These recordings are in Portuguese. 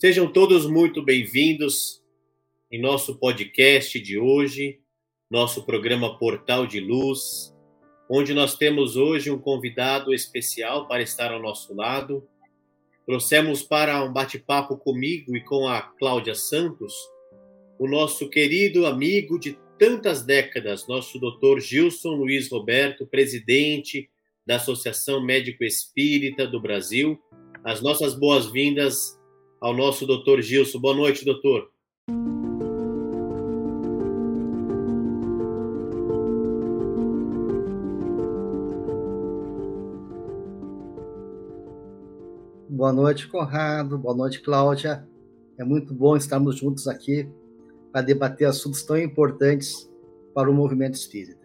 Sejam todos muito bem-vindos em nosso podcast de hoje, nosso programa Portal de Luz, onde nós temos hoje um convidado especial para estar ao nosso lado. Trouxemos para um bate-papo comigo e com a Cláudia Santos o nosso querido amigo de tantas décadas, nosso doutor Gilson Luiz Roberto, presidente da Associação Médico Espírita do Brasil. As nossas boas-vindas ao nosso doutor Gilson. Boa noite, doutor. Boa noite, Conrado. Boa noite, Cláudia. É muito bom estarmos juntos aqui para debater assuntos tão importantes para o movimento espírita.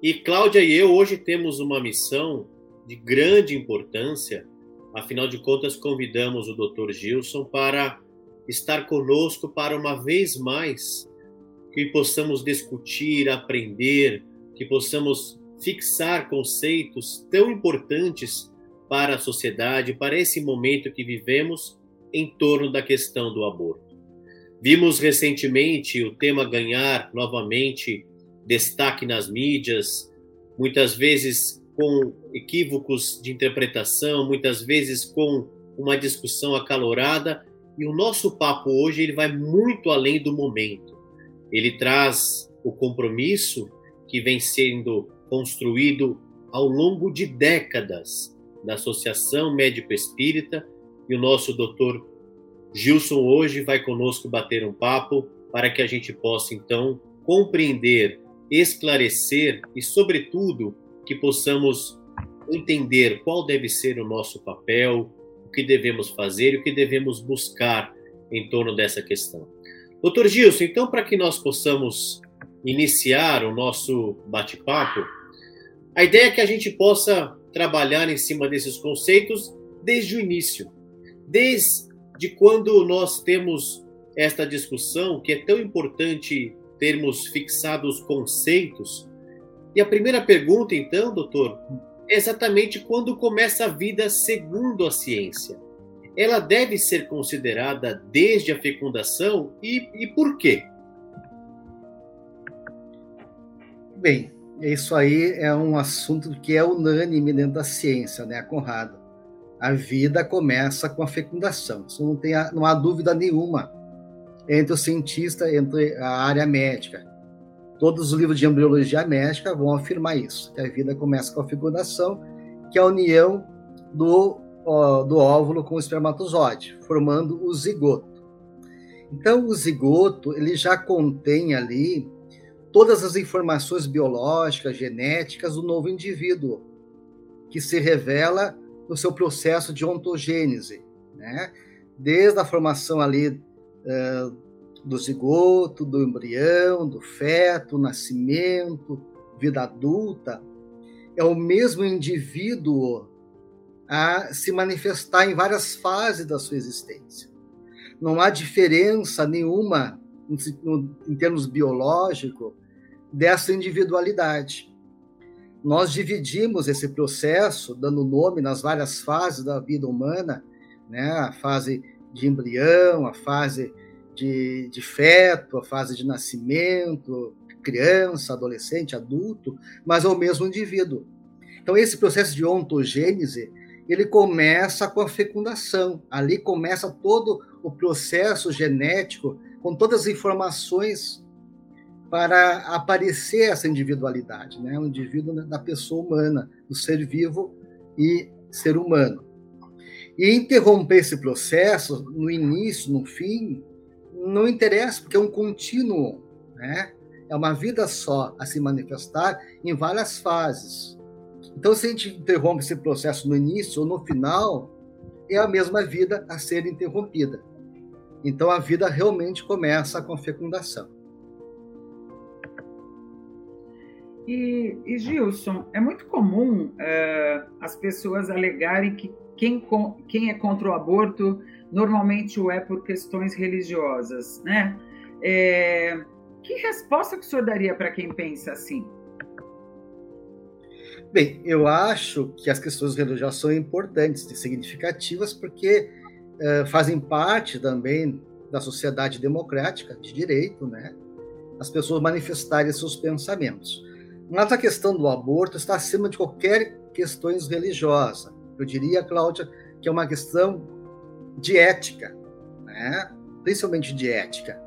E Cláudia e eu hoje temos uma missão de grande importância Afinal de contas, convidamos o Dr. Gilson para estar conosco para uma vez mais que possamos discutir, aprender, que possamos fixar conceitos tão importantes para a sociedade, para esse momento que vivemos em torno da questão do aborto. Vimos recentemente o tema ganhar novamente destaque nas mídias, muitas vezes com equívocos de interpretação, muitas vezes com uma discussão acalorada, e o nosso papo hoje ele vai muito além do momento. Ele traz o compromisso que vem sendo construído ao longo de décadas da Associação Médico Espírita e o nosso doutor Gilson hoje vai conosco bater um papo para que a gente possa então compreender, esclarecer e, sobretudo, que possamos entender qual deve ser o nosso papel, o que devemos fazer e o que devemos buscar em torno dessa questão. Doutor Gilson, então, para que nós possamos iniciar o nosso bate-papo, a ideia é que a gente possa trabalhar em cima desses conceitos desde o início, desde quando nós temos esta discussão, que é tão importante termos fixados conceitos e a primeira pergunta, então, doutor, é exatamente quando começa a vida segundo a ciência. Ela deve ser considerada desde a fecundação e, e por quê? Bem, isso aí é um assunto que é unânime dentro da ciência, né, Conrado? A vida começa com a fecundação. Isso não, tem, não há dúvida nenhuma entre o cientista, entre a área médica. Todos os livros de embriologia médica vão afirmar isso, que a vida começa com a fecundação, que é a união do, ó, do óvulo com o espermatozoide, formando o zigoto. Então, o zigoto ele já contém ali todas as informações biológicas, genéticas do novo indivíduo, que se revela no seu processo de ontogênese, né? Desde a formação ali uh, do zigoto, do embrião, do feto, nascimento, vida adulta, é o mesmo indivíduo a se manifestar em várias fases da sua existência. Não há diferença nenhuma em termos biológicos dessa individualidade. Nós dividimos esse processo, dando nome nas várias fases da vida humana, né? a fase de embrião, a fase de, de feto, a fase de nascimento, criança, adolescente, adulto, mas é o mesmo indivíduo. Então, esse processo de ontogênese, ele começa com a fecundação. Ali começa todo o processo genético com todas as informações para aparecer essa individualidade, né? O indivíduo da pessoa humana, do ser vivo e ser humano. E interromper esse processo no início, no fim, não interessa, porque é um contínuo, né? É uma vida só a se manifestar em várias fases. Então, se a gente interrompe esse processo no início ou no final, é a mesma vida a ser interrompida. Então a vida realmente começa com a fecundação. E, e Gilson, é muito comum é, as pessoas alegarem que quem, quem é contra o aborto normalmente o é por questões religiosas, né? É, que resposta que o senhor daria para quem pensa assim? Bem, eu acho que as questões religiosas são importantes e significativas porque uh, fazem parte também da sociedade democrática de direito, né? As pessoas manifestarem seus pensamentos. Mas a questão do aborto está acima de qualquer questões religiosa. Eu diria, Cláudia, que é uma questão de ética, né? principalmente de ética,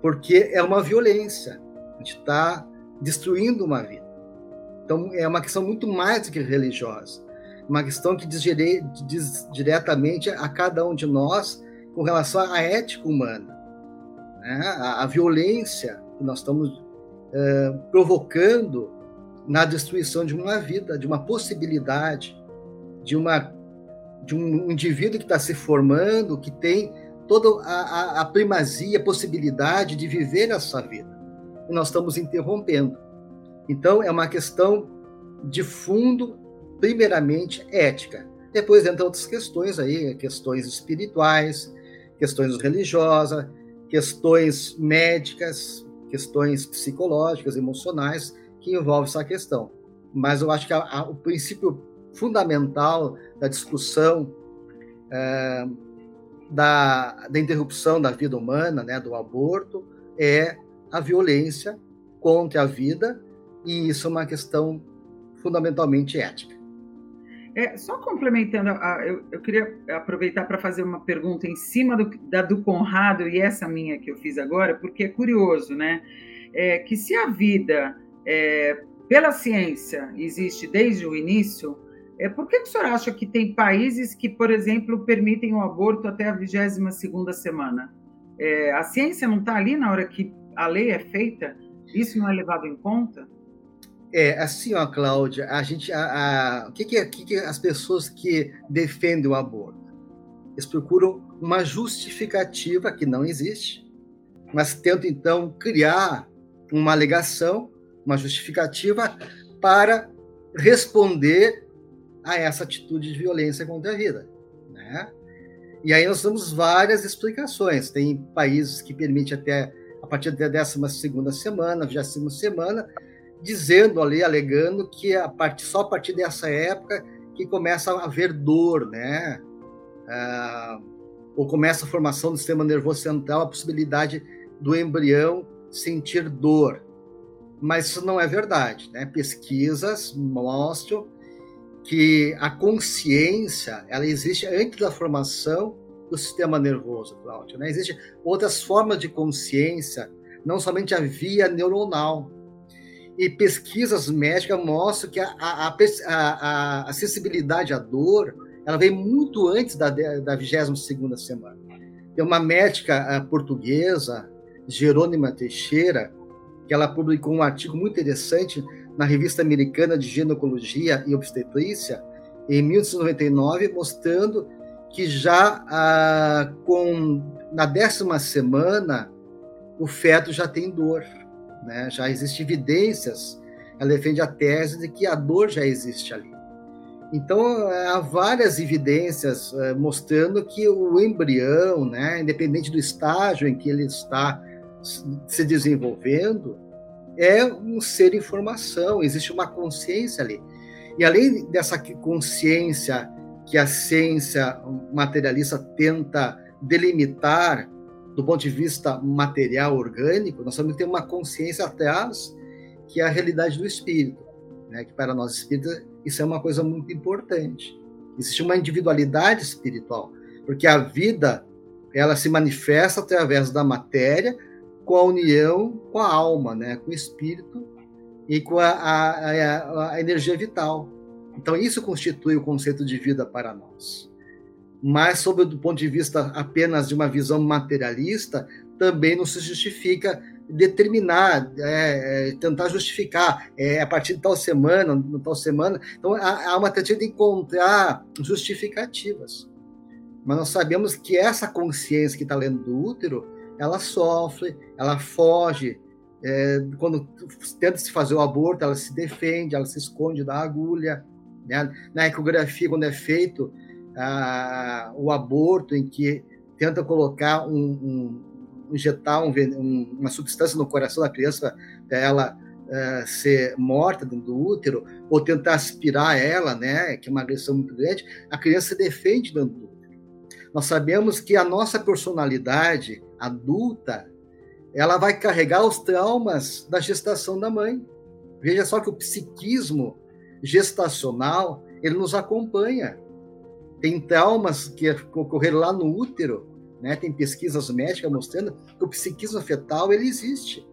porque é uma violência. A gente está destruindo uma vida. Então, é uma questão muito mais do que religiosa. Uma questão que diz, diz diretamente a cada um de nós com relação à ética humana. Né? A, a, violência que nós estamos uh, provocando na destruição de uma vida, de uma possibilidade, de, uma, de um indivíduo que está se formando, que tem toda a, a, a primazia, a possibilidade de viver essa vida. E nós estamos interrompendo. Então, é uma questão de fundo, primeiramente, ética. Depois entram outras questões aí, questões espirituais, questões religiosas, questões médicas, questões psicológicas, emocionais, que envolvem essa questão. Mas eu acho que a, a, o princípio fundamental da discussão é, da, da interrupção da vida humana, né, do aborto, é a violência contra a vida e isso é uma questão fundamentalmente ética. É, só complementando, a, eu, eu, queria aproveitar para fazer uma pergunta em cima do, da do Conrado e essa minha que eu fiz agora, porque é curioso, né? É, que se a vida, é, pela ciência, existe desde o início, é, por que, que o senhor acha que tem países que, por exemplo, permitem o aborto até a 22 segunda semana? É, a ciência não está ali na hora que a lei é feita? Isso não é levado em conta? É, assim, ó, Cláudia, a gente, a, a, o que, que, que, que as pessoas que defendem o aborto? Eles procuram uma justificativa que não existe, mas tentam, então, criar uma alegação, uma justificativa para responder a essa atitude de violência contra a vida, né? E aí nós temos várias explicações. Tem países que permitem até a partir da 12 segunda semana, 20 semana, dizendo ali, alegando que a part, só a partir dessa época que começa a haver dor, né? Ah, ou começa a formação do sistema nervoso central, a possibilidade do embrião sentir dor. Mas isso não é verdade, né? Pesquisas mostram que a consciência ela existe antes da formação do sistema nervoso, Cláudio. Né? Existem outras formas de consciência, não somente a via neuronal, e pesquisas médicas mostram que a, a, a, a sensibilidade à dor ela vem muito antes da, da 22 semana. Tem uma médica portuguesa, Jerônima Teixeira, que ela publicou um artigo muito interessante na revista americana de ginecologia e obstetrícia em 1999, mostrando que já ah, com na décima semana o feto já tem dor né? Já existem evidências, ela defende a tese de que a dor já existe ali. Então, há várias evidências uh, mostrando que o embrião, né, independente do estágio em que ele está se desenvolvendo, é um ser em formação, existe uma consciência ali. E além dessa consciência que a ciência materialista tenta delimitar do ponto de vista material, orgânico, nós temos que ter uma consciência atrás, que é a realidade do espírito. Né? Que para nós espíritas, isso é uma coisa muito importante. Existe uma individualidade espiritual, porque a vida ela se manifesta através da matéria com a união com a alma, né? com o espírito e com a, a, a, energia vital. Então, isso constitui o conceito de vida para nós mas sob o ponto de vista apenas de uma visão materialista, também não se justifica determinar, é, é, tentar justificar é, a partir de tal semana, tal semana. Então há, há uma tentativa de encontrar justificativas. Mas nós sabemos que essa consciência que está dentro do útero, ela sofre, ela foge. É, quando tenta se fazer o aborto, ela se defende, ela se esconde da agulha. Né? Na ecografia, quando é feito o aborto, em que tenta colocar um, um injetar um, um, uma substância no coração da criança para ela uh, ser morta dentro do útero, ou tentar aspirar ela, né, que é uma agressão muito grande, a criança se defende dentro do útero. Nós sabemos que a nossa personalidade adulta, ela vai carregar os traumas da gestação da mãe. Veja só que o psiquismo gestacional, ele nos acompanha. Tem traumas que ocorreram lá no útero, né? Tem pesquisas médicas mostrando que o psiquismo fetal ele existe.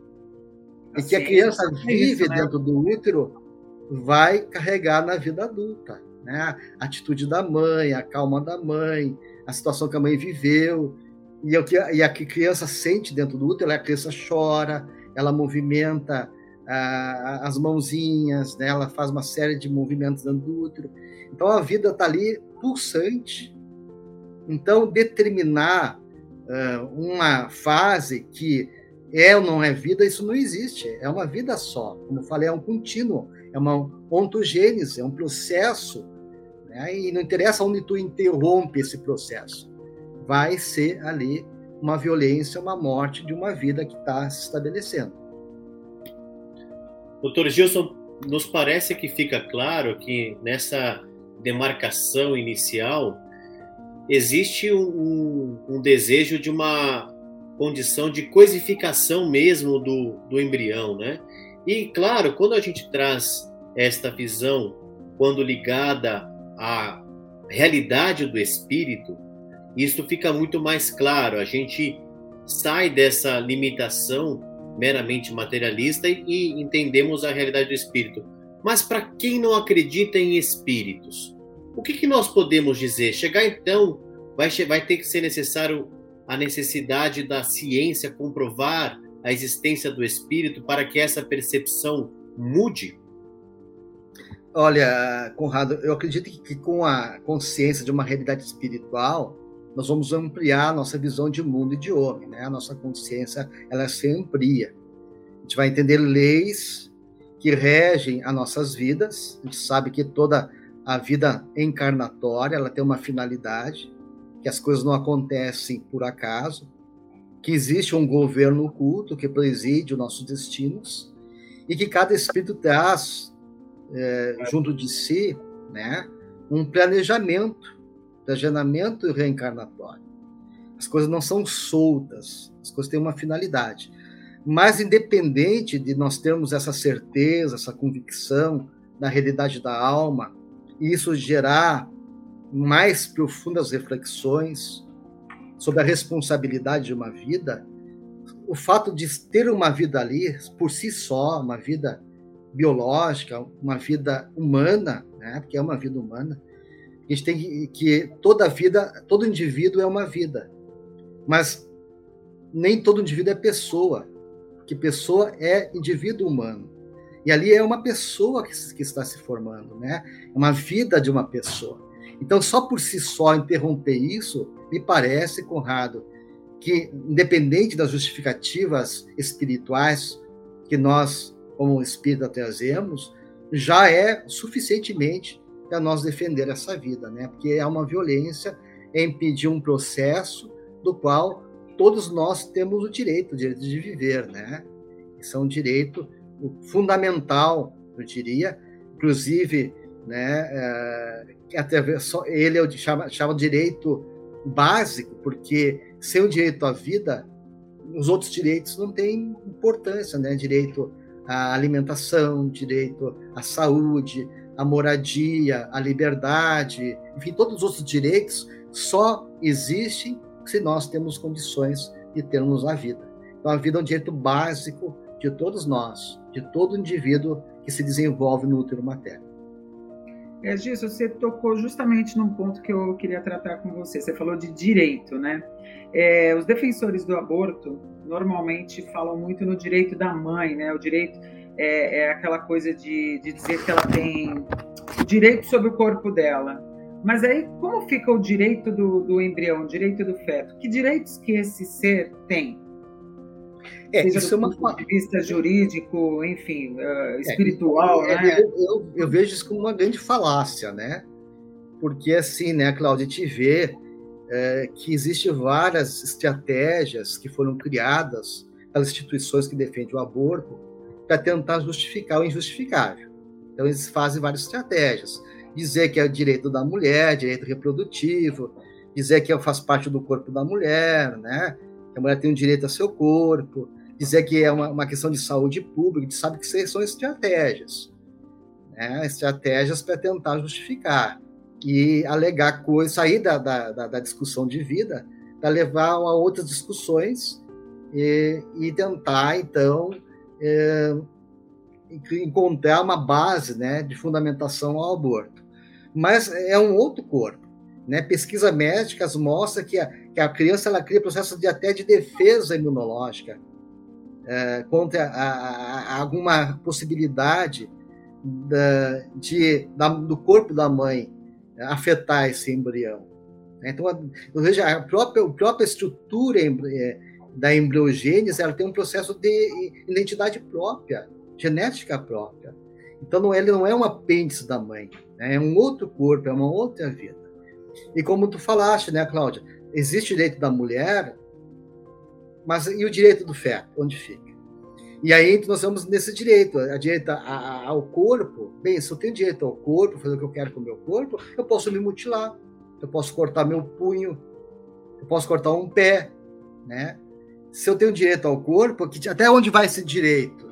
E que a criança vive isso, né? dentro do útero vai carregar na vida adulta. Né? A atitude da mãe, a calma da mãe, a situação que a mãe viveu. E, o que, e a que a criança sente dentro do útero, a criança chora, ela movimenta ah, as mãozinhas, né? ela faz uma série de movimentos dentro do útero. Então a vida está ali pulsante, então, determinar uh, uma fase que é ou não é vida, isso não existe. É uma vida só. Como eu falei, é um contínuo, é uma ontogênese, é um processo. Né? E não interessa onde tu interrompe esse processo. Vai ser ali uma violência, uma morte de uma vida que está se estabelecendo. Doutor Gilson, nos parece que fica claro que nessa demarcação inicial existe um, um, desejo de uma condição de coisificação mesmo do, do embrião, né? E claro, quando a gente traz esta visão, quando ligada à realidade do espírito, isso fica muito mais claro. A gente sai dessa limitação meramente materialista e, entendemos a realidade do espírito. Mas para quem não acredita em espíritos, o que, que nós podemos dizer? Chegar então, vai, vai ter que ser necessário a necessidade da ciência comprovar a existência do espírito para que essa percepção mude? Olha, Conrado, eu acredito que com a consciência de uma realidade espiritual, nós vamos ampliar nossa visão de mundo e de homem, né? A nossa consciência, ela se amplia. A gente vai entender leis que regem as nossas vidas. A gente sabe que toda a vida encarnatória, ela tem uma finalidade, que as coisas não acontecem por acaso, que existe um governo oculto que preside os nossos destinos e que cada espírito traz é, junto de si, né, um planejamento, planejamento reencarnatório. As coisas não são soltas, as coisas têm uma finalidade. Mas independente de nós termos essa certeza, essa convicção da realidade da alma, e isso gerar mais profundas reflexões sobre a responsabilidade de uma vida, o fato de ter uma vida ali por si só, uma vida biológica, uma vida humana, né? Porque é uma vida humana. A gente tem que, que toda vida, todo indivíduo é uma vida, mas nem todo indivíduo é pessoa, que pessoa é indivíduo humano. E ali é uma pessoa que, que está se formando, né? É uma vida de uma pessoa. Então, só por si só interromper isso, me parece, Conrado, que independente das justificativas espirituais que nós, como espírita, trazemos, já é suficientemente para nós defender essa vida, né? Porque é uma violência, é impedir um processo do qual todos nós temos o direito, o direito de viver, né? Isso é um direito fundamental, eu diria, inclusive, né, é, até só ele eu chama, chama direito básico, porque sem o direito à vida, os outros direitos não têm importância, né? Direito à alimentação, direito à saúde, à moradia, à liberdade, enfim, todos os outros direitos só existem se nós temos condições de termos a vida. Então, a vida é um direito básico de todos nós, de todo indivíduo que se desenvolve no útero materno. É, Giz, você tocou justamente num ponto que eu queria tratar com você. Você falou de direito, né? É, os defensores do aborto normalmente falam muito no direito da mãe, né? O direito é, é aquela coisa de, de dizer que ela tem direito sobre o corpo dela. Mas aí, como fica o direito do, do embrião, o direito do feto? Que direitos que esse ser tem? É, Seja isso do é uma... ponto de vista jurídico, enfim, uh, espiritual, é, né? Eu, eu, eu, vejo isso como uma grande falácia, né? Porque assim, né, Cláudia, te vê é, que existem várias estratégias que foram criadas pelas instituições que defendem o aborto para tentar justificar o injustificável. Então, eles fazem várias estratégias. Dizer que é o direito da mulher, direito reprodutivo, dizer que faz parte do corpo da mulher, né? que a mulher tem o um direito a seu corpo, dizer que é uma, uma questão de saúde pública, a gente sabe que são estratégias. Né? Estratégias para tentar justificar e alegar coisas, sair da, da, da discussão de vida para levar a outras discussões e, e tentar, então, é, encontrar uma base né, de fundamentação ao aborto. Mas é um outro corpo. Né? Pesquisas médicas mostram que a, que a criança ela cria processo de até de defesa imunológica é, contra a, a, alguma possibilidade da, de, da, do corpo da mãe afetar esse embrião. Então, ou seja, a própria, a própria estrutura é, da embriogênese ela tem um processo de identidade própria, genética própria. Então, não, ele não é um apêndice da mãe, né? é um outro corpo, é uma outra vida. E como tu falaste, né, Cláudia, existe o direito da mulher, mas e o direito do feto, onde fica? E aí nós vamos nesse direito, a direito ao corpo. Bem, se eu tenho direito ao corpo, fazer o que eu quero com o meu corpo, eu posso me mutilar, eu posso cortar meu punho, eu posso cortar um pé, né? Se eu tenho direito ao corpo, que, até onde vai esse direito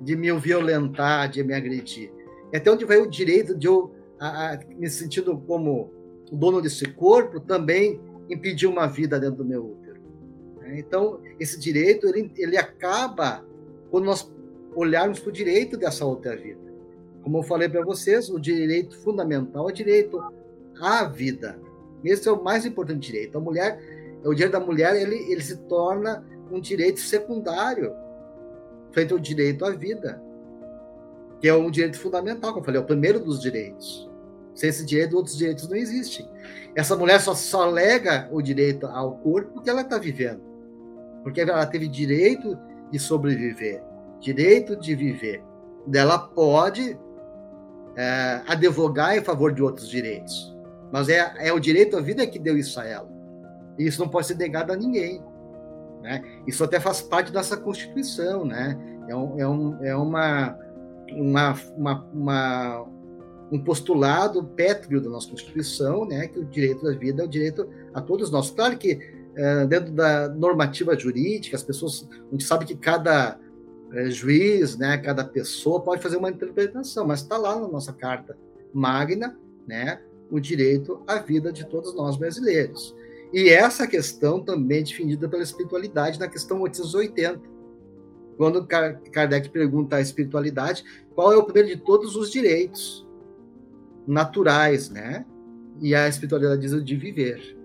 de me violentar, de me agredir? Até onde vai o direito de eu, a, a, me sentindo como o dono desse corpo, também impedir uma vida dentro do meu útero? Né? Então, esse direito ele, ele acaba quando nós olharmos para o direito dessa outra vida. Como eu falei para vocês, o direito fundamental é o direito à vida. Esse é o mais importante direito. A mulher, o direito da mulher, ele, ele se torna um direito secundário frente ao direito à vida, que é um direito fundamental, como eu falei, é o primeiro dos direitos. Sem esse direito, outros direitos não existem. Essa mulher só, só alega o direito ao corpo porque ela está vivendo porque ela teve direito de sobreviver, direito de viver. Ela pode é, advogar em favor de outros direitos, mas é, é o direito à vida que deu isso a ela. E isso não pode ser negado a ninguém. Né? Isso até faz parte dessa Constituição, né? É, um, é, um, é uma, uma, uma, uma, um postulado pétreo da nossa Constituição, né? Que o direito da vida é o direito a todos nós. Claro que é, dentro da normativa jurídica, as pessoas, a gente sabe que cada é, juiz, né, cada pessoa pode fazer uma interpretação, mas está lá na nossa carta magna, né, o direito à vida de todos nós brasileiros. E essa questão também é defendida pela espiritualidade na questão 880. Quando Kardec pergunta à espiritualidade qual é o primeiro de todos os direitos naturais, né? E a espiritualidade diz o de viver.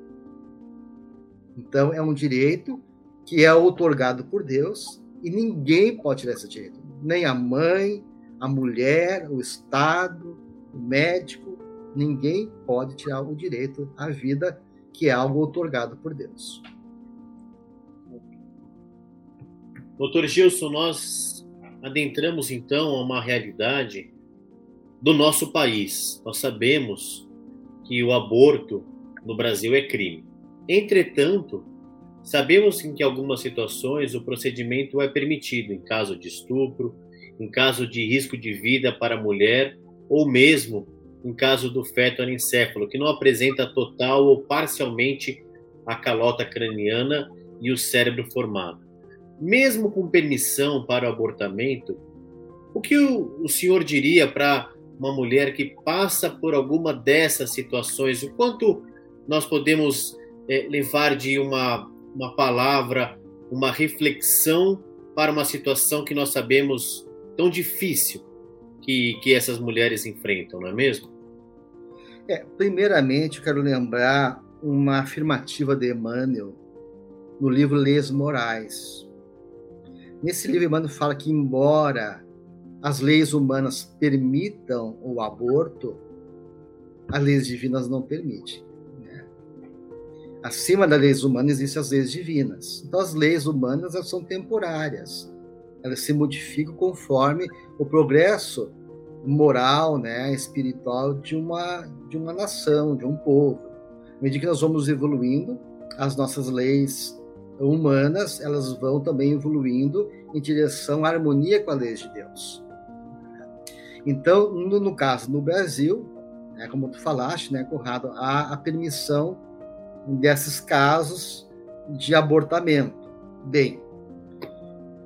Então, é um direito que é otorgado por Deus e ninguém pode tirar esse direito. Nem a mãe, a mulher, o Estado, o médico, ninguém pode tirar o direito à vida, que é algo otorgado por Deus. Doutor Gilson, nós adentramos então a uma realidade do nosso país. Nós sabemos que o aborto no Brasil é crime. Entretanto, sabemos que em algumas situações o procedimento é permitido em caso de estupro, em caso de risco de vida para a mulher ou mesmo em caso do feto anencéfalo, que não apresenta total ou parcialmente a calota craniana e o cérebro formado. Mesmo com permissão para o abortamento, o que o, o senhor diria para uma mulher que passa por alguma dessas situações? O quanto nós podemos é, levar de uma, uma palavra, uma reflexão para uma situação que nós sabemos tão difícil que, que essas mulheres enfrentam, não é mesmo? É, primeiramente, eu quero lembrar uma afirmativa de Emmanuel no livro Les Morais. Nesse livro, Emmanuel fala que, embora as leis humanas permitam o aborto, as leis divinas não permitem. Né? Acima das leis humanas existem as leis divinas. Então, as leis humanas elas são temporárias. Elas se modificam conforme o progresso moral, né, espiritual de uma de uma nação, de um povo. À medida que nós vamos evoluindo, as nossas leis humanas elas vão também evoluindo em direção à harmonia com a lei de Deus. Então, no, no caso no Brasil, né, como tu falaste, né, Conrado, há a permissão desses casos de abortamento. Bem,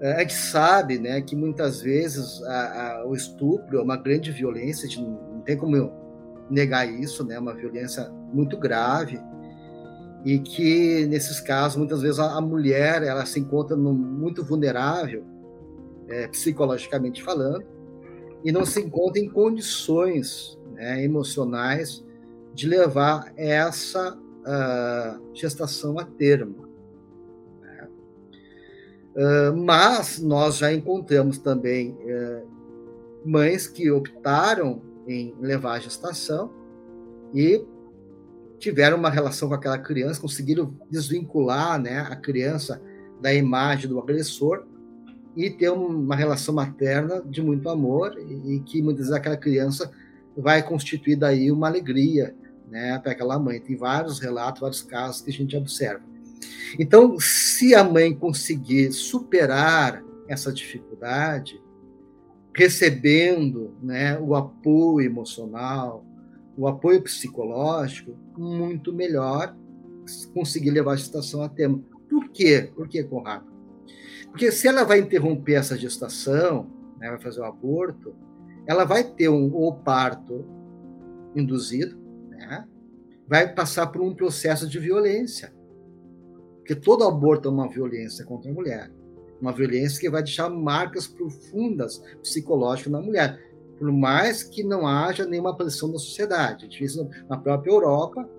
a gente sabe, né, que muitas vezes a, a, o estupro é uma grande violência, não, não tem como negar isso, né, uma violência muito grave e que nesses casos muitas vezes a, a mulher ela se encontra no, muito vulnerável é, psicologicamente falando e não se encontra em condições né, emocionais de levar essa uh, gestação a termo. Uh, mas nós já encontramos também uh, mães que optaram em levar a gestação e tiveram uma relação com aquela criança, conseguiram desvincular né, a criança da imagem do agressor e ter uma relação materna de muito amor e que muitas vezes aquela criança vai constituir daí uma alegria né, para aquela mãe. Tem vários relatos, vários casos que a gente observa. Então, se a mãe conseguir superar essa dificuldade, recebendo né, o apoio emocional, o apoio psicológico, muito melhor conseguir levar a gestação a termo. Por quê? Por que, Conrado? Porque se ela vai interromper essa gestação, né, vai fazer o aborto, ela vai ter um ou parto induzido, né, vai passar por um processo de violência. Porque todo aborto é uma violência contra a mulher. Uma violência que vai deixar marcas profundas psicológicas na mulher. Por mais que não haja nenhuma pressão da sociedade. A gente viu na própria Europa,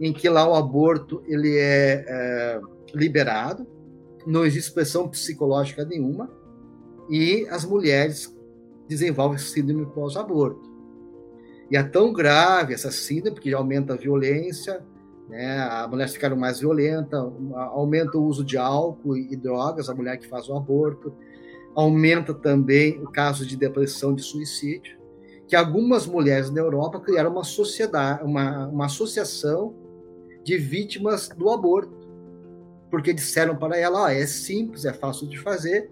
em que lá o aborto ele é, é liberado, não existe pressão psicológica nenhuma, e as mulheres desenvolvem síndrome pós-aborto. E é tão grave essa síndrome, porque aumenta a violência, né? a mulher fica mais violenta, aumenta o uso de álcool e drogas, a mulher que faz o aborto, aumenta também o caso de depressão, de suicídio, que algumas mulheres na Europa criaram uma sociedade, uma, uma associação de vítimas do aborto, porque disseram para ela, ah, é simples, é fácil de fazer,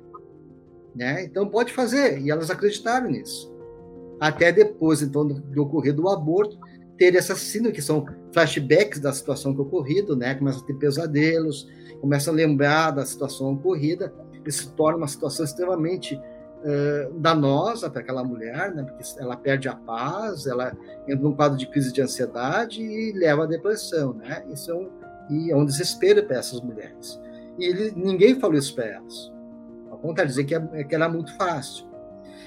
né? Então pode fazer, e elas acreditaram nisso. Até depois, então, do ocorrido o aborto, ter essa que são flashbacks da situação que ocorrido, né? Começa a ter pesadelos, começa a lembrar da situação ocorrida, se torna uma situação extremamente uh, danosa para aquela mulher, né? Porque ela perde a paz, ela entra num quadro de crise de ansiedade e leva à depressão, né? Isso é um, e é um desespero para essas mulheres. E ele, ninguém falou isso para elas. Ao contrário, dizer que, é, que era muito fácil.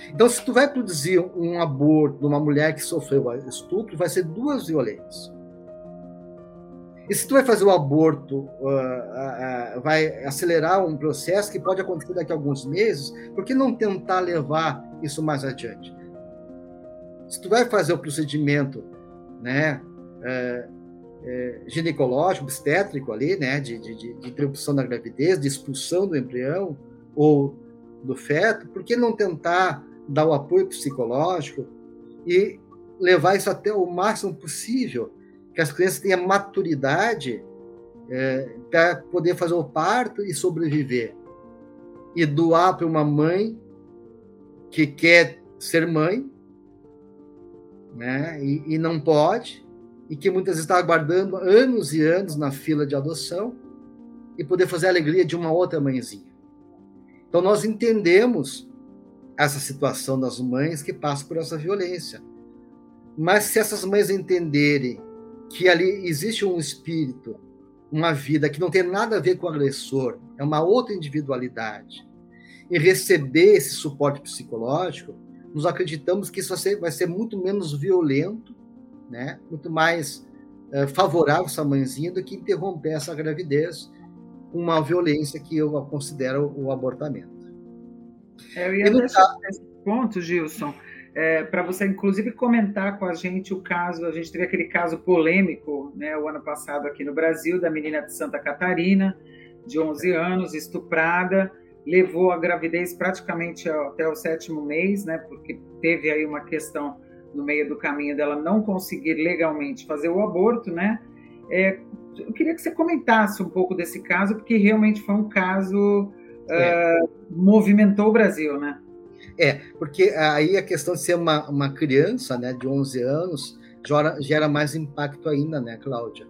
Então, se tu vai produzir um aborto de uma mulher que sofreu estupro, vai ser duas violências. E se tu vai fazer o aborto, uh, uh, uh, vai acelerar um processo que pode acontecer daqui a alguns meses, por que não tentar levar isso mais adiante? Se tu vai fazer o procedimento, né, é, é, ginecológico, obstétrico ali, né, de, de, de interrupção da gravidez, de expulsão do embrião ou do feto, por que não tentar dar o apoio psicológico e levar isso até o máximo possível, que as crianças tenham maturidade é, para poder fazer o parto e sobreviver. E doar para uma mãe que quer ser mãe, né, e, e não pode, e que muitas vezes está aguardando anos e anos na fila de adoção, e poder fazer a alegria de uma outra mãezinha. Então, nós entendemos essa situação das mães que passam por essa violência. Mas se essas mães entenderem que ali existe um espírito, uma vida que não tem nada a ver com o agressor, é uma outra individualidade, e receber esse suporte psicológico, nós acreditamos que isso vai ser, vai ser muito menos violento, né? muito mais é, favorável essa mãezinha do que interromper essa gravidez com uma violência que eu considero o abortamento. É, eu ia deixar caso... esse ponto, Gilson, é, para você, inclusive, comentar com a gente o caso. A gente teve aquele caso polêmico, né, o ano passado aqui no Brasil, da menina de Santa Catarina, de 11 anos, estuprada, levou a gravidez praticamente até o sétimo mês, né, porque teve aí uma questão no meio do caminho dela não conseguir legalmente fazer o aborto, né? É, eu queria que você comentasse um pouco desse caso, porque realmente foi um caso é. uh, movimentou o Brasil, né? É, porque aí a questão de ser uma, uma criança, né, de 11 anos, gera, gera mais impacto ainda, né, Cláudia?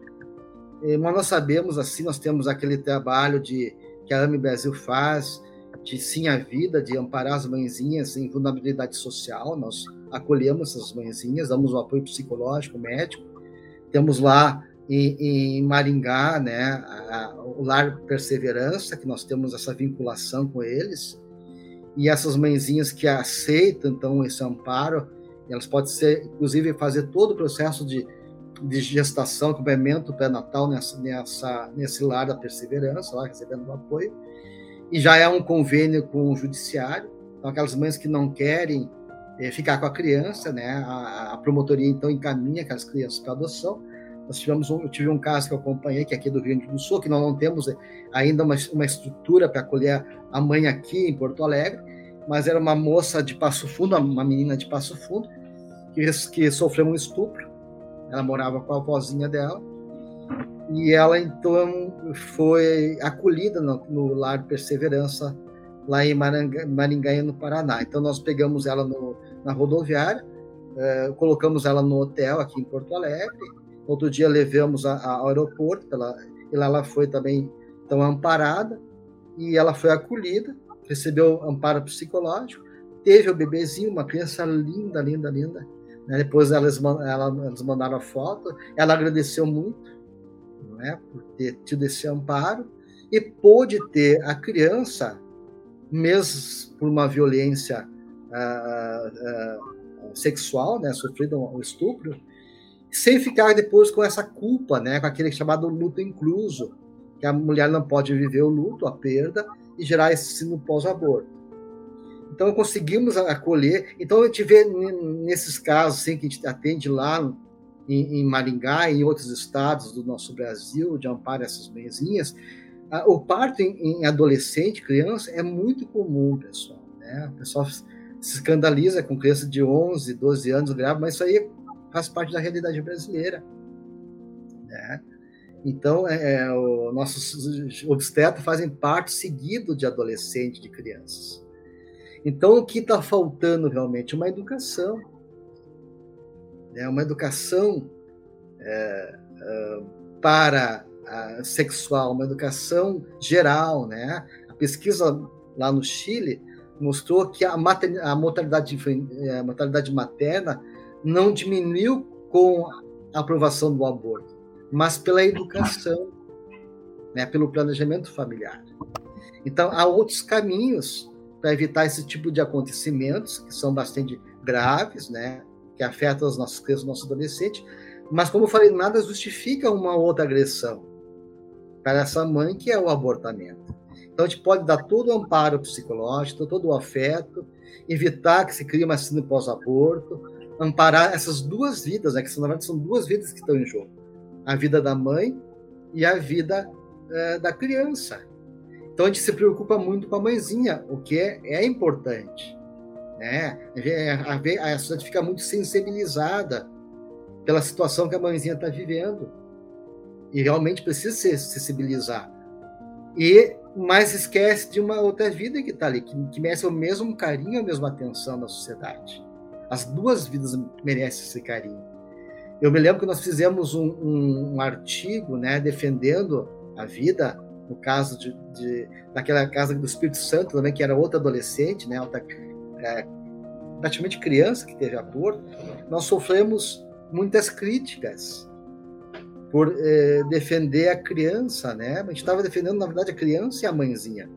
E, mas nós sabemos, assim, nós temos aquele trabalho de que a AME Brasil faz, de sim a vida, de amparar as mãezinhas em vulnerabilidade social, nós acolhemos essas mãezinhas, damos um apoio psicológico, médico, temos lá em, em Maringá, né, a, o Lar Perseverança, que nós temos essa vinculação com eles, e essas mãezinhas que aceitam, então, esse amparo, elas podem ser, inclusive, fazer todo o processo de, de gestação, acompanhamento pré-natal nessa, nessa, nesse lar da perseverança, lá recebendo o apoio, e já é um convênio com o judiciário, então aquelas mães que não querem é, ficar com a criança, né, a, a promotoria então encaminha aquelas crianças para adoção, nós tivemos um, eu tive um caso que eu acompanhei, que é aqui do Rio Grande do Sul, que nós não temos eh, ainda uma, uma estrutura para acolher a mãe aqui em Porto Alegre, mas era uma moça de Passo Fundo, uma menina de Passo Fundo, que, que sofreu um estupro. Ela morava com a avózinha dela. E ela, então, foi acolhida no, no Lar Perseverança, lá em Maringá, no Paraná. Então, nós pegamos ela no, na rodoviária, eh, colocamos ela no hotel aqui em Porto Alegre, Outro dia levamos a, ao aeroporto, ela, ela foi também então amparada e ela foi acolhida, recebeu amparo psicológico, teve o bebezinho, uma criança linda, linda, linda. Né? Depois elas, ela, elas mandaram a foto, ela agradeceu muito né, por ter tido esse amparo e pôde ter a criança, mesmo por uma violência uh, uh, sexual, né, sofrido um estupro, sem ficar depois com essa culpa, né, com aquele chamado luto incluso, que a mulher não pode viver o luto, a perda, e gerar esse sino pós-aborto. Então, conseguimos acolher. Então, a gente vê nesses casos assim, que a gente atende lá em, em Maringá e em outros estados do nosso Brasil, de amparo essas mãezinhas, o parto em, em, adolescente, criança, é muito comum, pessoal. Né? O pessoal se escandaliza com criança de 11, 12 anos grávida, mas isso aí faz parte da realidade brasileira. Né? Então, é, é o, nossos obstetras fazem parte seguido de adolescentes, de crianças. Então, o que está faltando realmente? Uma educação. Né? Uma educação é, é, para a sexual, uma educação geral. Né? A pesquisa lá no Chile mostrou que a, mater, a é, mortalidade materna não diminuiu com a aprovação do aborto, mas pela educação, né, pelo planejamento familiar. Então, há outros caminhos para evitar esse tipo de acontecimentos, que são bastante graves, né, que afetam os nossos crianças, os nossos adolescentes, mas, como eu falei, nada justifica uma outra agressão para essa mãe, que é o abortamento. Então, a gente pode dar todo o amparo psicológico, todo o afeto, evitar que se crie uma síndrome pós-aborto, amparar essas duas vidas, né, que na verdade são duas vidas que estão em jogo: a vida da mãe e a vida é, da criança. Então a gente se preocupa muito com a mãezinha, o que é, é importante. Né? A, a, a sociedade fica muito sensibilizada pela situação que a mãezinha está vivendo e realmente precisa se sensibilizar. E mas esquece de uma outra vida que está ali, que, que merece o mesmo carinho, a mesma atenção da sociedade. As duas vidas merecem esse carinho. Eu me lembro que nós fizemos um, um, um artigo né, defendendo a vida, no caso de, de, daquela casa do Espírito Santo também, que era outra adolescente, né, outra, é, praticamente criança que teve aborto. Nós sofremos muitas críticas por é, defender a criança, né? A gente estava defendendo, na verdade, a criança e a mãezinha.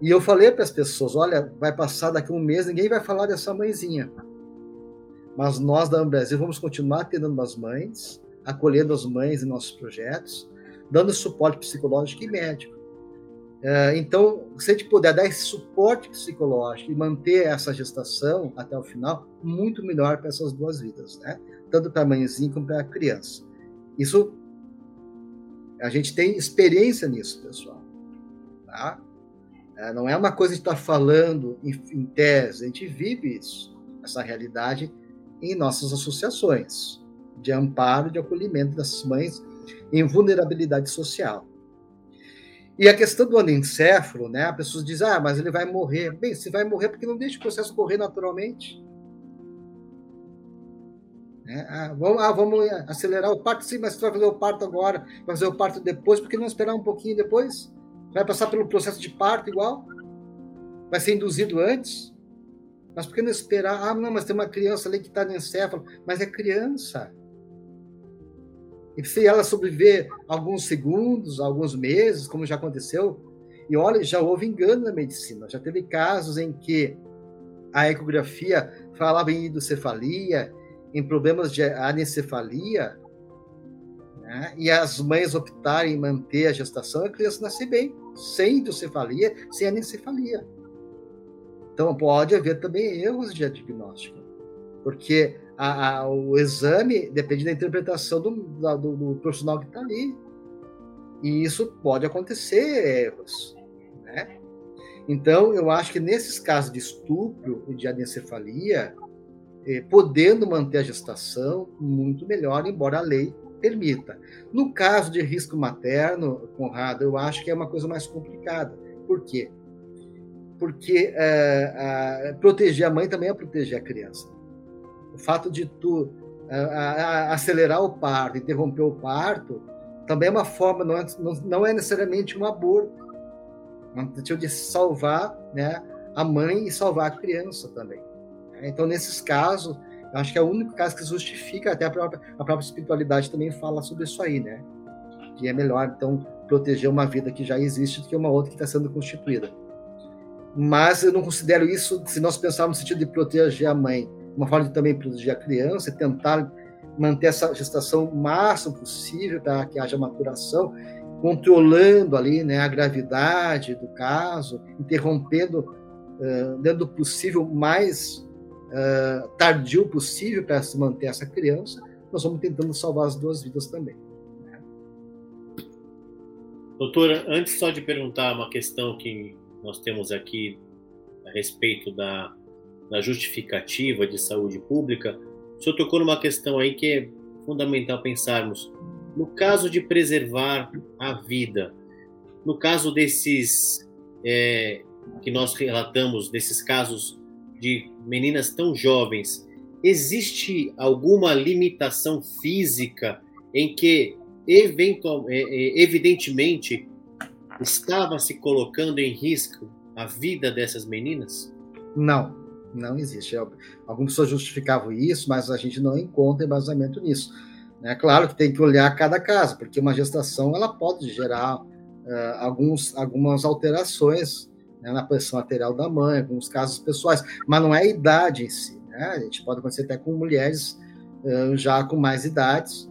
E eu falei para as pessoas: olha, vai passar daqui a um mês, ninguém vai falar dessa mãezinha. Mas nós da Brasil vamos continuar atendendo as mães, acolhendo as mães em nossos projetos, dando suporte psicológico e médico. É, então, se a gente puder dar esse suporte psicológico e manter essa gestação até o final, muito melhor para essas duas vidas, né? Tanto para a mãezinha como para a criança. Isso, a gente tem experiência nisso, pessoal. Tá? É, não é uma coisa de estar falando em, em tese, a gente vive isso, essa realidade em nossas associações de amparo, de acolhimento dessas mães em vulnerabilidade social. E a questão do anencéfalo, né? A pessoa diz, ah, mas ele vai morrer. Bem, se vai morrer porque não deixa o processo correr naturalmente. É, ah, vamos, ah, vamos acelerar o parto, sim, mas você vai fazer o parto agora, vai fazer o parto depois, porque não esperar um pouquinho depois? Vai passar pelo processo de parto igual? Vai ser induzido antes? Mas por que não esperar? Ah, não, mas tem uma criança ali que está no encéfalo. Mas é criança. E se ela sobreviver alguns segundos, alguns meses, como já aconteceu, e olha, já houve engano na medicina. Já teve casos em que a ecografia falava em hidrocefalia, em problemas de anencefalia, né? e as mães optarem em manter a gestação, a criança nascer bem, sem hidrocefalia, sem anencefalia. Então, pode haver também erros de diagnóstico, porque a, a, o exame depende da interpretação do, do, do profissional que está ali. E isso pode acontecer erros. Né? Então, eu acho que nesses casos de estupro e de anencefalia, eh, podendo manter a gestação, muito melhor, embora a lei permita. No caso de risco materno, Conrado, eu acho que é uma coisa mais complicada. Por quê? Porque eh, proteger a mãe também é proteger a criança o fato de tu a, acelerar o parto, interromper o parto, também é uma forma, não é, não, é necessariamente um aborto, é uma tentativa de salvar né, a mãe e salvar a criança também. Então, nesses casos, eu acho que é o único caso que justifica, até a própria, a própria espiritualidade também fala sobre isso aí, né? Que é melhor, então, proteger uma vida que já existe do que uma outra que está sendo constituída. Mas eu não considero isso, se nós pensarmos no sentido de proteger a mãe uma forma de também proteger a criança tentar manter essa gestação o máximo possível para que haja maturação, controlando ali né, a gravidade do caso, interrompendo, uh, do possível, mais uh, tardio possível para se manter essa criança, nós vamos tentando salvar as duas vidas também. Né? Doutora, antes só de perguntar uma questão que nós temos aqui a respeito da na justificativa de saúde pública, o senhor tocou numa questão aí que é fundamental pensarmos. No caso de preservar a vida, no caso desses é, que nós relatamos, desses casos de meninas tão jovens, existe alguma limitação física em que, eventual, é, é, evidentemente, estava se colocando em risco a vida dessas meninas? Não, não existe. Algumas pessoas justificavam isso, mas a gente não encontra embasamento nisso. É claro que tem que olhar cada caso, porque uma gestação ela pode gerar uh, alguns, algumas alterações né, na pressão arterial da mãe, alguns casos pessoais, mas não é a idade em si. Né? A gente pode acontecer até com mulheres uh, já com mais idades,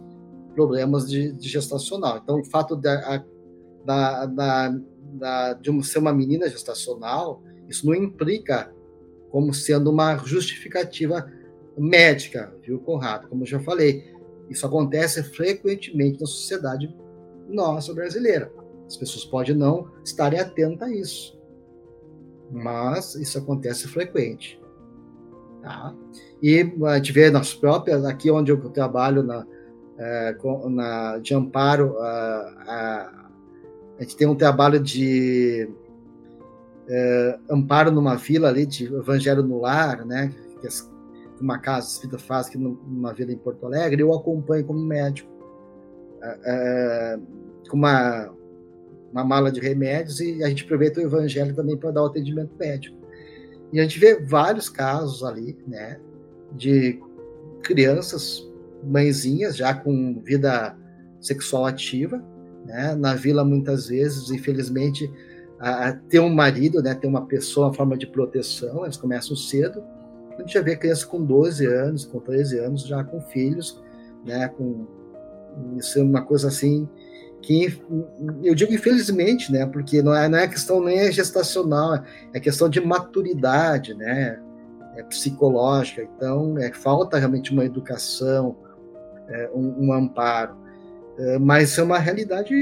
problemas de, de gestacional. Então, o fato de, a, da, da, da, de ser uma menina gestacional, isso não implica como sendo uma justificativa médica, viu, Conrado? Como eu já falei, isso acontece frequentemente na sociedade nossa brasileira. As pessoas podem não estarem atentas a isso, mas isso acontece frequente. Tá? E a gente vê nas próprias, aqui onde eu trabalho na, é, na de amparo, a, a, a gente tem um trabalho de é, amparo numa vila ali de Evangelho no Lar, né? Que é uma casa espírita faz aqui numa vila em Porto Alegre, eu acompanho como médico é, com uma, uma mala de remédios e a gente aproveita o Evangelho também para dar o atendimento médico. E a gente vê vários casos ali, né? De crianças, mãezinhas já com vida sexual ativa, né? Na vila muitas vezes, infelizmente a, ter um marido, né, ter uma pessoa, uma forma de proteção, eles começam cedo. A gente já vê crianças com 12 anos, com 13 anos, já com filhos, né, com isso é uma coisa assim que eu digo infelizmente, né, porque não é, não é questão nem é gestacional, é questão de maturidade, né, é psicológica. Então, é falta realmente uma educação, é, um, um, amparo. É, mas é uma realidade,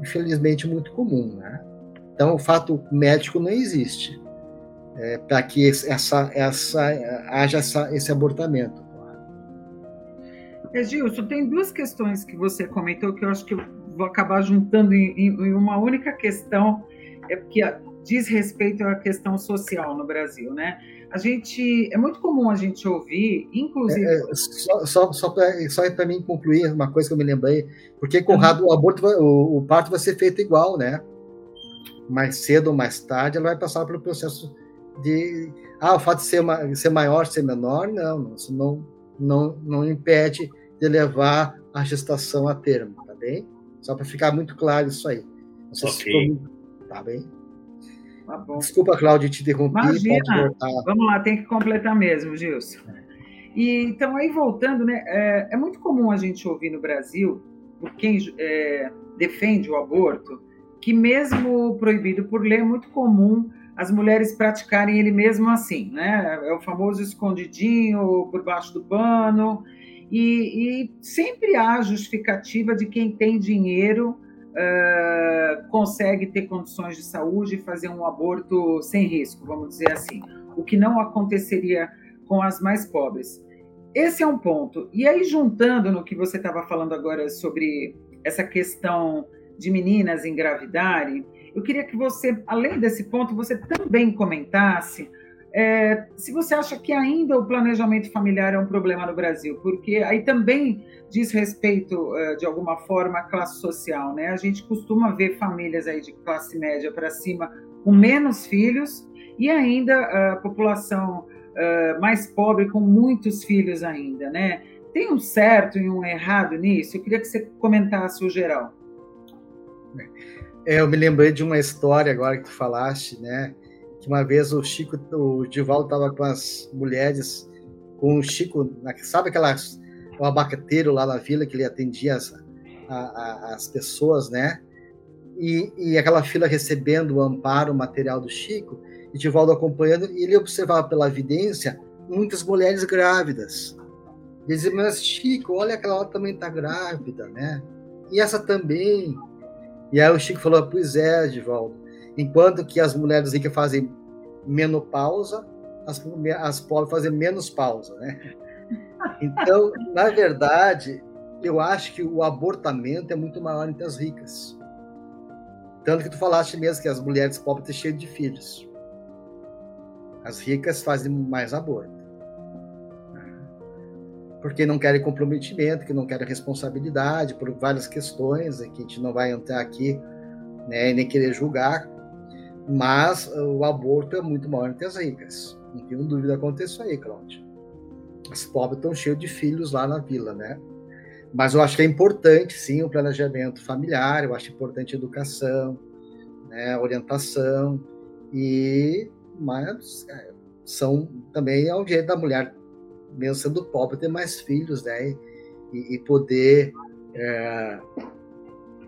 infelizmente, muito comum, né? Então, o fato médico não existe é, para que essa, essa, haja essa, esse abortamento. Gilson, tem duas questões que você comentou que eu acho que vou acabar juntando em, em uma única questão, é porque diz respeito à questão social no Brasil, né? A gente é muito comum a gente ouvir, inclusive. É, é, só só, só para mim concluir uma coisa que eu me lembrei, porque Conrado, uhum. o aborto, o, o parto vai ser feito igual, né? Mais cedo ou mais tarde, ela vai passar pelo processo de ah, o fato de ser, uma, ser maior, ser menor, não, isso não, não, não impede de levar a gestação a termo, tá bem? Só para ficar muito claro isso aí. Não sei okay. se ficou, tá bem? Tá bom. Desculpa, Cláudio, te interrompi. Imagina. Vamos lá, tem que completar mesmo, Gilson. E, então, aí voltando, né, é, é, muito comum a gente ouvir no Brasil, por quem é, defende o aborto, que mesmo proibido por lei, é muito comum as mulheres praticarem ele mesmo assim, né? É o famoso escondidinho por baixo do pano, e, e sempre há justificativa de quem tem dinheiro uh, consegue ter condições de saúde e fazer um aborto sem risco, vamos dizer assim, o que não aconteceria com as mais pobres. Esse é um ponto. E aí, juntando no que você estava falando agora sobre essa questão de meninas engravidarem, eu queria que você, além desse ponto, você também comentasse é, se você acha que ainda o planejamento familiar é um problema no Brasil, porque aí também diz respeito, é, de alguma forma, à classe social, né? A gente costuma ver famílias aí de classe média para cima com menos filhos e ainda a população é, mais pobre com muitos filhos ainda, né? Tem um certo e um errado nisso? Eu queria que você comentasse o geral. É, eu me lembrei de uma história agora que tu falaste, né? Uma vez o Chico, o Divaldo estava com as mulheres, com o Chico, sabe aquelas, o abacateiro lá na vila que ele atendia as, a, a, as pessoas, né? E, e, aquela fila recebendo o amparo, o material do Chico, e Divaldo acompanhando, e ele observava pela evidência muitas mulheres grávidas. Dizia, mas Chico, olha aquela outra também está grávida, né? E essa também. E aí o Chico falou: Pois é, Edivaldo. Enquanto que as mulheres ricas fazem menopausa, as, as pobres fazem menos pausa, né? Então, na verdade, eu acho que o abortamento é muito maior entre as ricas. Tanto que tu falaste mesmo que as mulheres pobres têm cheio de filhos. As ricas fazem mais aborto porque não querem comprometimento, que não querem responsabilidade por várias questões, que a gente não vai entrar aqui né, nem querer julgar, mas o aborto é muito maior entre as ricas. Não tenho dúvida quanto isso aí, Cláudio. As pobres estão cheios de filhos lá na vila, né? Mas eu acho que é importante, sim, o planejamento familiar, eu acho importante a educação, né, orientação, e mas é, são também é o direito da mulher mesmo sendo pobre, ter mais filhos, né? E, e poder é,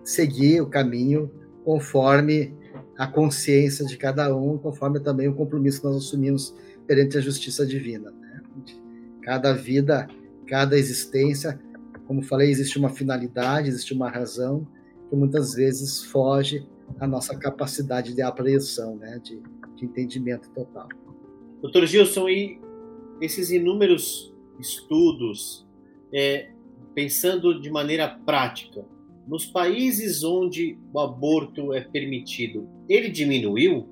seguir o caminho conforme a consciência de cada um, conforme também o compromisso que nós assumimos perante a justiça divina. Né? Cada vida, cada existência, como falei, existe uma finalidade, existe uma razão que muitas vezes foge à nossa capacidade de apreensão, né? de, de entendimento total. Doutor Gilson, e esses inúmeros estudos, é, pensando de maneira prática, nos países onde o aborto é permitido, ele diminuiu?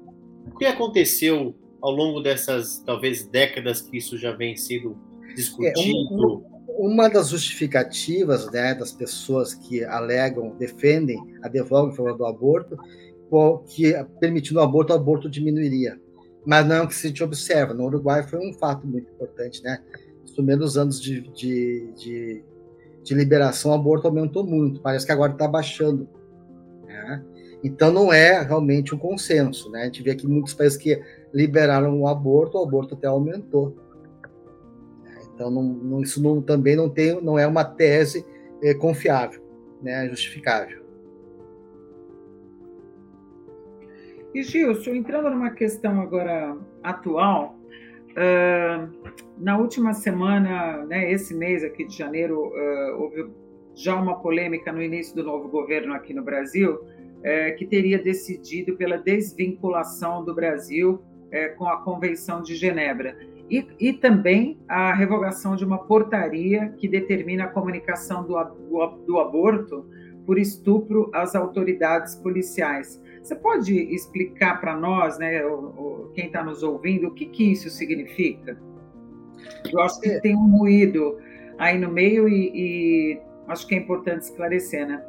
O que aconteceu ao longo dessas, talvez, décadas que isso já vem sendo discutido? É, um, uma das justificativas né, das pessoas que alegam, defendem, advogam em favor do aborto, que permitindo o aborto, o aborto diminuiria mas não é o que se observa. No Uruguai foi um fato muito importante, né? Nos primeiros anos de, de, de, de liberação, o aborto aumentou muito. Parece que agora está baixando. Né? Então não é realmente um consenso. Né? A gente vê aqui muitos países que liberaram o aborto, o aborto até aumentou. Então não, não, isso não, também não, tem, não é uma tese é, confiável, né? justificável. E Gilson, entrando numa questão agora atual, uh, na última semana, né, esse mês aqui de janeiro, uh, houve já uma polêmica no início do novo governo aqui no Brasil, uh, que teria decidido pela desvinculação do Brasil com a Convenção de Genebra. E, e, também a revogação de uma portaria que determina a comunicação do, do, do aborto por estupro às autoridades policiais. Você pode explicar para nós, né, quem está nos ouvindo, o que, que isso significa? Eu acho que é. tem um ruído aí no meio e, e acho que é importante esclarecer, né?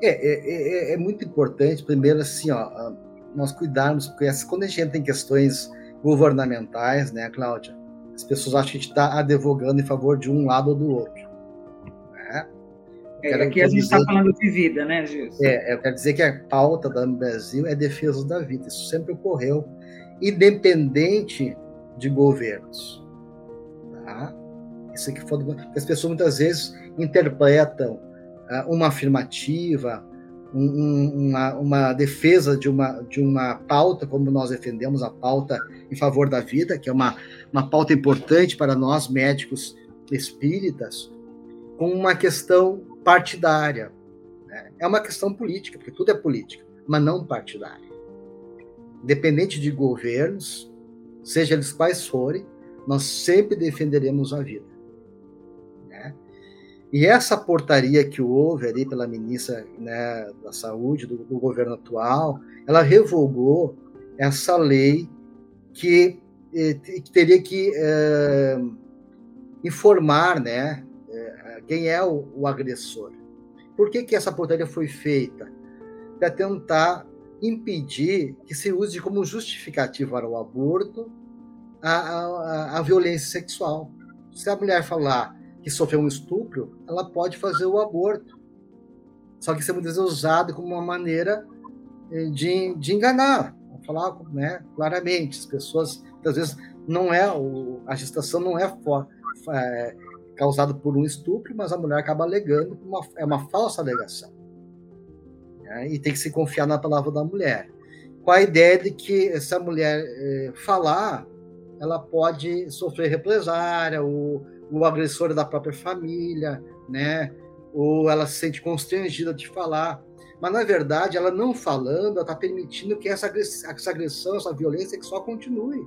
É, é, é, é, muito importante, primeiro, assim, ó, nós cuidarmos, porque quando a gente tem questões governamentais, né, Cláudia, as pessoas acham que a gente está advogando em favor de um lado ou do outro. É, aqui a gente está falando de vida, né, Gilson? É, eu quero dizer que a pauta do Brasil é defesa da vida. Isso sempre ocorreu, independente de governos. Tá? Isso aqui foi as pessoas muitas vezes interpretam uh, uma afirmativa, um, uma, uma, defesa de uma, de uma pauta, como nós defendemos a pauta em favor da vida, que é uma, uma pauta importante para nós médicos espíritas, com uma questão partidária. Né? É uma questão política, porque tudo é política, mas não partidária. Independente de governos, seja eles quais forem, nós sempre defenderemos a vida. Né? E essa portaria que houve ali pela ministra né, da Saúde do, do, governo atual, ela revogou essa lei que, eh, que teria que eh, informar né, quem é o, o, agressor. Por que, que essa portaria foi feita? Para tentar impedir que se use como justificativo para o aborto a, a, a violência sexual. Se a mulher falar que sofreu um estupro, ela pode fazer o aborto. Só que isso é muitas vezes usado como uma maneira eh, de, de enganar. Vou falar né, claramente. As pessoas, muitas vezes, não é o, a gestação não é, for, é causada por um estupro, mas a mulher acaba alegando, uma, é uma falsa alegação. Né, e tem que se confiar na palavra da mulher. Com a ideia de que essa mulher é, falar ela pode sofrer represária, ou o agressor é da própria família, né? Ou ela se sente constrangida de falar. Mas, na verdade, ela não falando, ela está permitindo que essa agressão, essa violência sexual continue.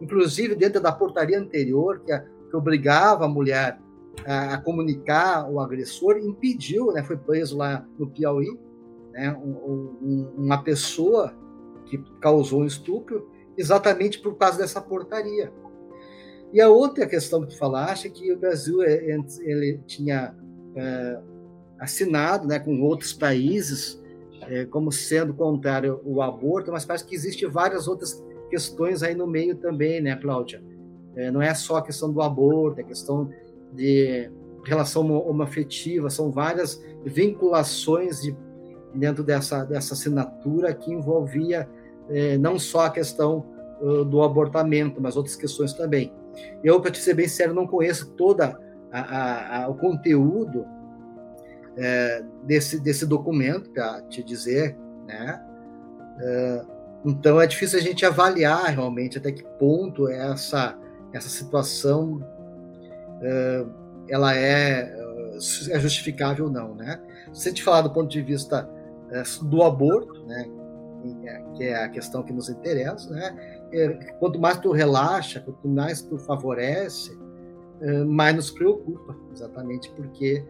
Inclusive, dentro da portaria anterior, que, a, que obrigava a mulher a, a, comunicar o agressor, impediu, né? Foi preso lá no Piauí, né? Um, um, uma pessoa que causou um estupro exatamente por causa dessa portaria. E a outra questão que tu falaste é que o Brasil é, ele tinha é, assinado né, com outros países é, como sendo contrário ao aborto, mas parece que existem várias outras questões aí no meio também, né, Cláudia? É, não é só a questão do aborto, é a questão de relação homoafetiva, são várias vinculações de, dentro dessa, dessa assinatura que envolvia é, não só a questão uh, do abortamento, mas outras questões também. Eu, para te ser bem sério, não conheço toda o conteúdo é, desse, desse documento, para te dizer, né? É, então é difícil a gente avaliar realmente até que ponto essa essa situação é, ela é, é justificável ou não, né? Se a gente falar do ponto de vista é, do aborto, né? É, que é a questão que nos interessa, né? Quanto mais tu relaxa, quanto mais tu favorece, mais nos preocupa, exatamente porque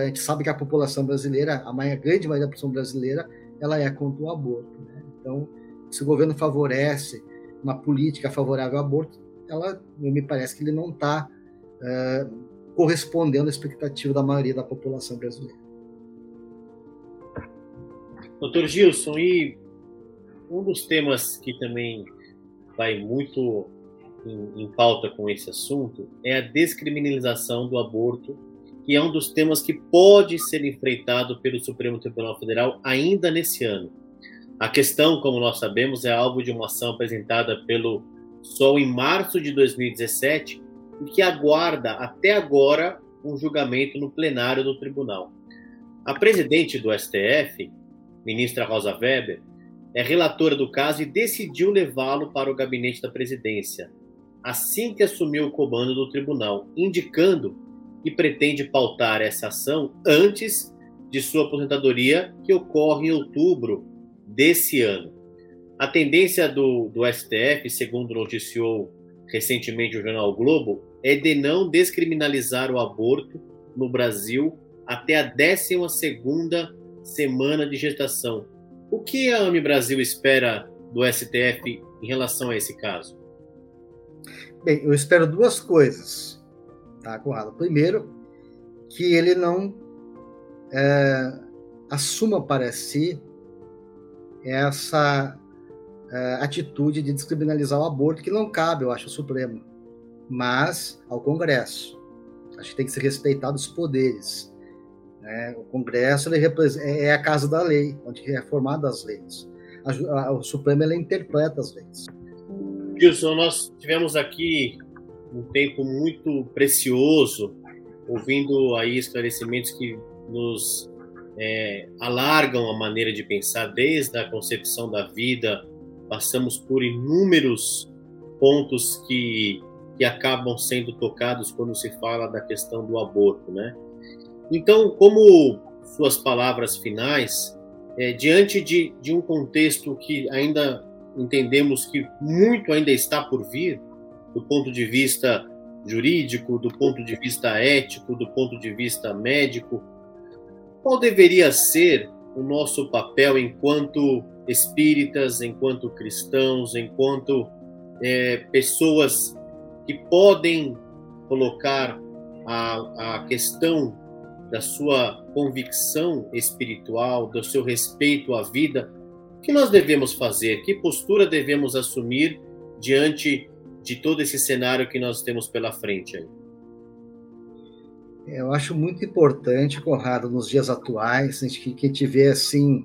a gente sabe que a população brasileira, a grande maioria da população brasileira, ela é contra o aborto. Né? Então, se o governo favorece uma política favorável ao aborto, ela me parece que ele não está uh, correspondendo à expectativa da maioria da população brasileira. Doutor Gilson, e um dos temas que também vai muito em, em, pauta com esse assunto é a descriminalização do aborto, que é um dos temas que pode ser enfrentado pelo Supremo Tribunal Federal ainda nesse ano. A questão, como nós sabemos, é alvo de uma ação apresentada pelo SOL em março de 2017 e que aguarda até agora um julgamento no plenário do tribunal. A presidente do STF, ministra Rosa Weber, é relatora do caso e decidiu levá-lo para o gabinete da presidência, assim que assumiu o comando do tribunal, indicando que pretende pautar essa ação antes de sua aposentadoria, que ocorre em outubro desse ano. A tendência do, do STF, segundo noticiou recentemente o jornal o Globo, é de não descriminalizar o aborto no Brasil até a 12 semana de gestação. O que a AMI Brasil espera do STF em relação a esse caso? Bem, eu espero duas coisas, tá, Conrado? Primeiro, que ele não é, assuma para si essa é, atitude de descriminalizar o aborto, que não cabe, eu acho, ao Supremo, mas ao Congresso. Acho que tem que ser respeitado os poderes. Né? O Congresso é, é a casa da lei, onde é formada as leis. A, a, o Supremo ele interpreta as leis. Wilson, nós tivemos aqui um tempo muito precioso, ouvindo aí esclarecimentos que nos é, alargam a maneira de pensar desde a concepção da vida, passamos por inúmeros pontos que, que acabam sendo tocados quando se fala da questão do aborto, né? Então, como suas palavras finais, é, diante de, de um contexto que ainda entendemos que muito ainda está por vir, do ponto de vista jurídico, do ponto de vista ético, do ponto de vista médico, qual deveria ser o nosso papel enquanto espíritas, enquanto cristãos, enquanto é, pessoas que podem colocar a, a questão da sua convicção espiritual, do seu respeito à vida, o que nós devemos fazer? Que postura devemos assumir diante de todo esse cenário que nós temos pela frente aí? Eu acho muito importante, Conrado, nos dias atuais, que, que tiver assim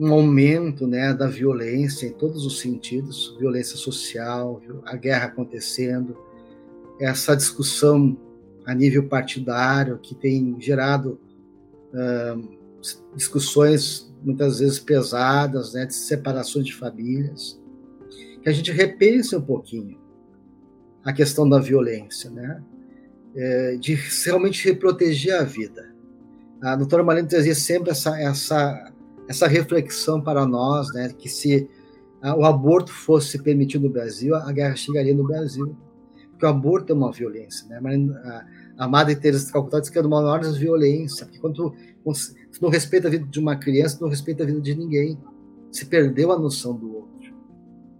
um aumento né, da violência em todos os sentidos, violência social, a guerra acontecendo, essa discussão a nível partidário que tem gerado uh, discussões muitas vezes pesadas, né, de separações de famílias, que a gente repense um pouquinho a questão da violência, né, é, de realmente reproteger a vida. A doutora Marina trazia sempre essa, essa, essa reflexão para nós, né, que se o aborto fosse permitido no Brasil, a guerra chegaria no Brasil. Porque o aborto é uma violência. Né? A, a Madre Teresa de Calcutá diz que é uma maior violência, porque quando tu não respeita a vida de uma criança, tu não respeita a vida de ninguém. Se perdeu a noção do outro.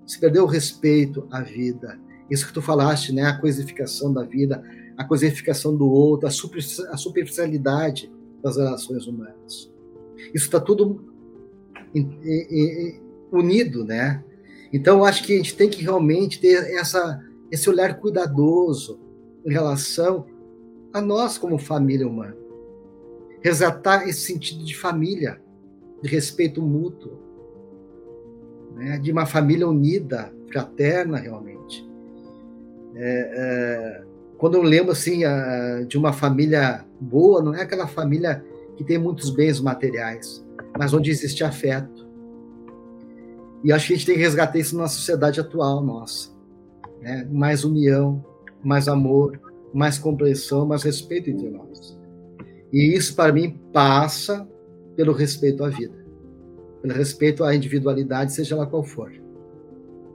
Se perdeu o respeito à vida. Isso que tu falaste, né? A coisificação da vida, a coisificação do outro, a, superficialidade das relações humanas. Isso está tudo unido, né? Então, eu acho que a gente tem que realmente ter essa, esse olhar cuidadoso em relação a nós como família humana. Resgatar esse sentido de família, de respeito mútuo, né? de uma família unida, fraterna realmente. É, é, quando eu lembro assim de uma família boa, não é aquela família que tem muitos bens materiais, mas onde existe afeto. E acho que a gente tem que resgatar isso na sociedade atual nossa. Né? Mais união, mais amor, mais compreensão, mais respeito entre nós. E isso, para mim, passa pelo respeito à vida, pelo respeito à individualidade, seja lá qual for.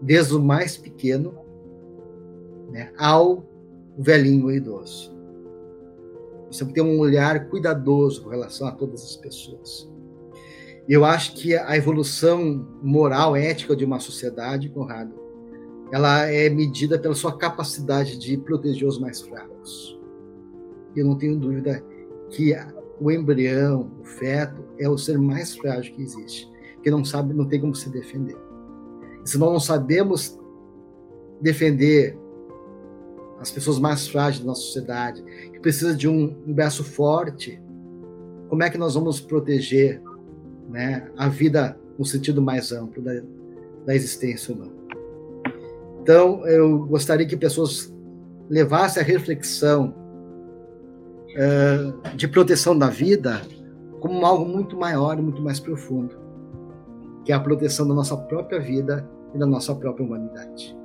Desde o mais pequeno né, ao velhinho e idoso. Você tem um olhar cuidadoso com relação a todas as pessoas. Eu acho que a evolução moral, ética de uma sociedade, Conrado, ela é medida pela sua capacidade de proteger os mais fracos. Eu não tenho dúvida que o embrião, o feto, é o ser mais frágil que existe, que não sabe, não tem como se defender. se nós não sabemos defender as pessoas mais frágeis da nossa sociedade, que precisa de um, um braço forte, como é que nós vamos proteger né, a vida no sentido mais amplo da, da existência humana? Então, eu gostaria que pessoas levassem a reflexão uh, de proteção da vida como algo muito maior e muito mais profundo. que é a proteção da nossa própria vida e da nossa própria humanidade.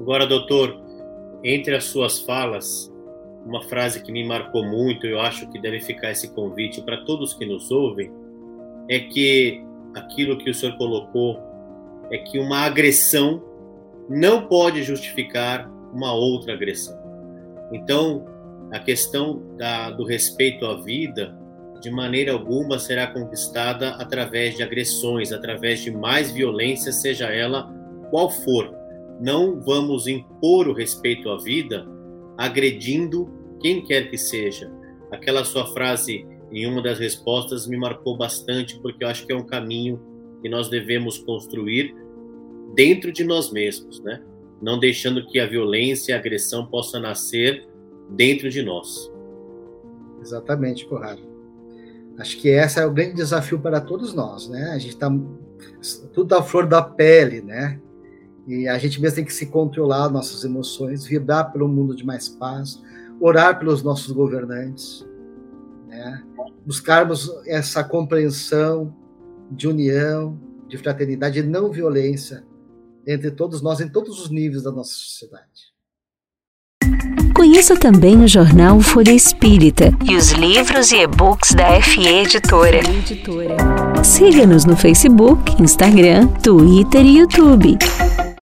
Agora, doutor, entre as suas falas, uma frase que me marcou muito, eu acho que deve ficar esse convite para todos que nos ouvem, é que aquilo que o senhor colocou é que uma agressão não pode justificar uma outra agressão. Então, a questão da, do respeito à vida, de maneira alguma, será conquistada através de agressões, através de mais violência, seja ela qual for. Não vamos impor o respeito à vida agredindo quem quer que seja. Aquela sua frase em uma das respostas me marcou bastante, porque eu acho que é um caminho que nós devemos construir dentro de nós mesmos, né? Não deixando que a violência e a agressão possa nascer dentro de nós. Exatamente, Corrado. Acho que esse é o grande desafio para todos nós, né? A gente está tudo à flor da pele, né? E a gente mesmo tem que se controlar nossas emoções, vibrar pelo mundo de mais paz, orar pelos nossos governantes, né? buscarmos essa compreensão de união, de fraternidade e não violência entre todos nós em todos os níveis da nossa sociedade. Conheça também o jornal Folha Espírita e os livros e e-books da FE Editora. Siga-nos no Facebook, Instagram, Twitter e YouTube.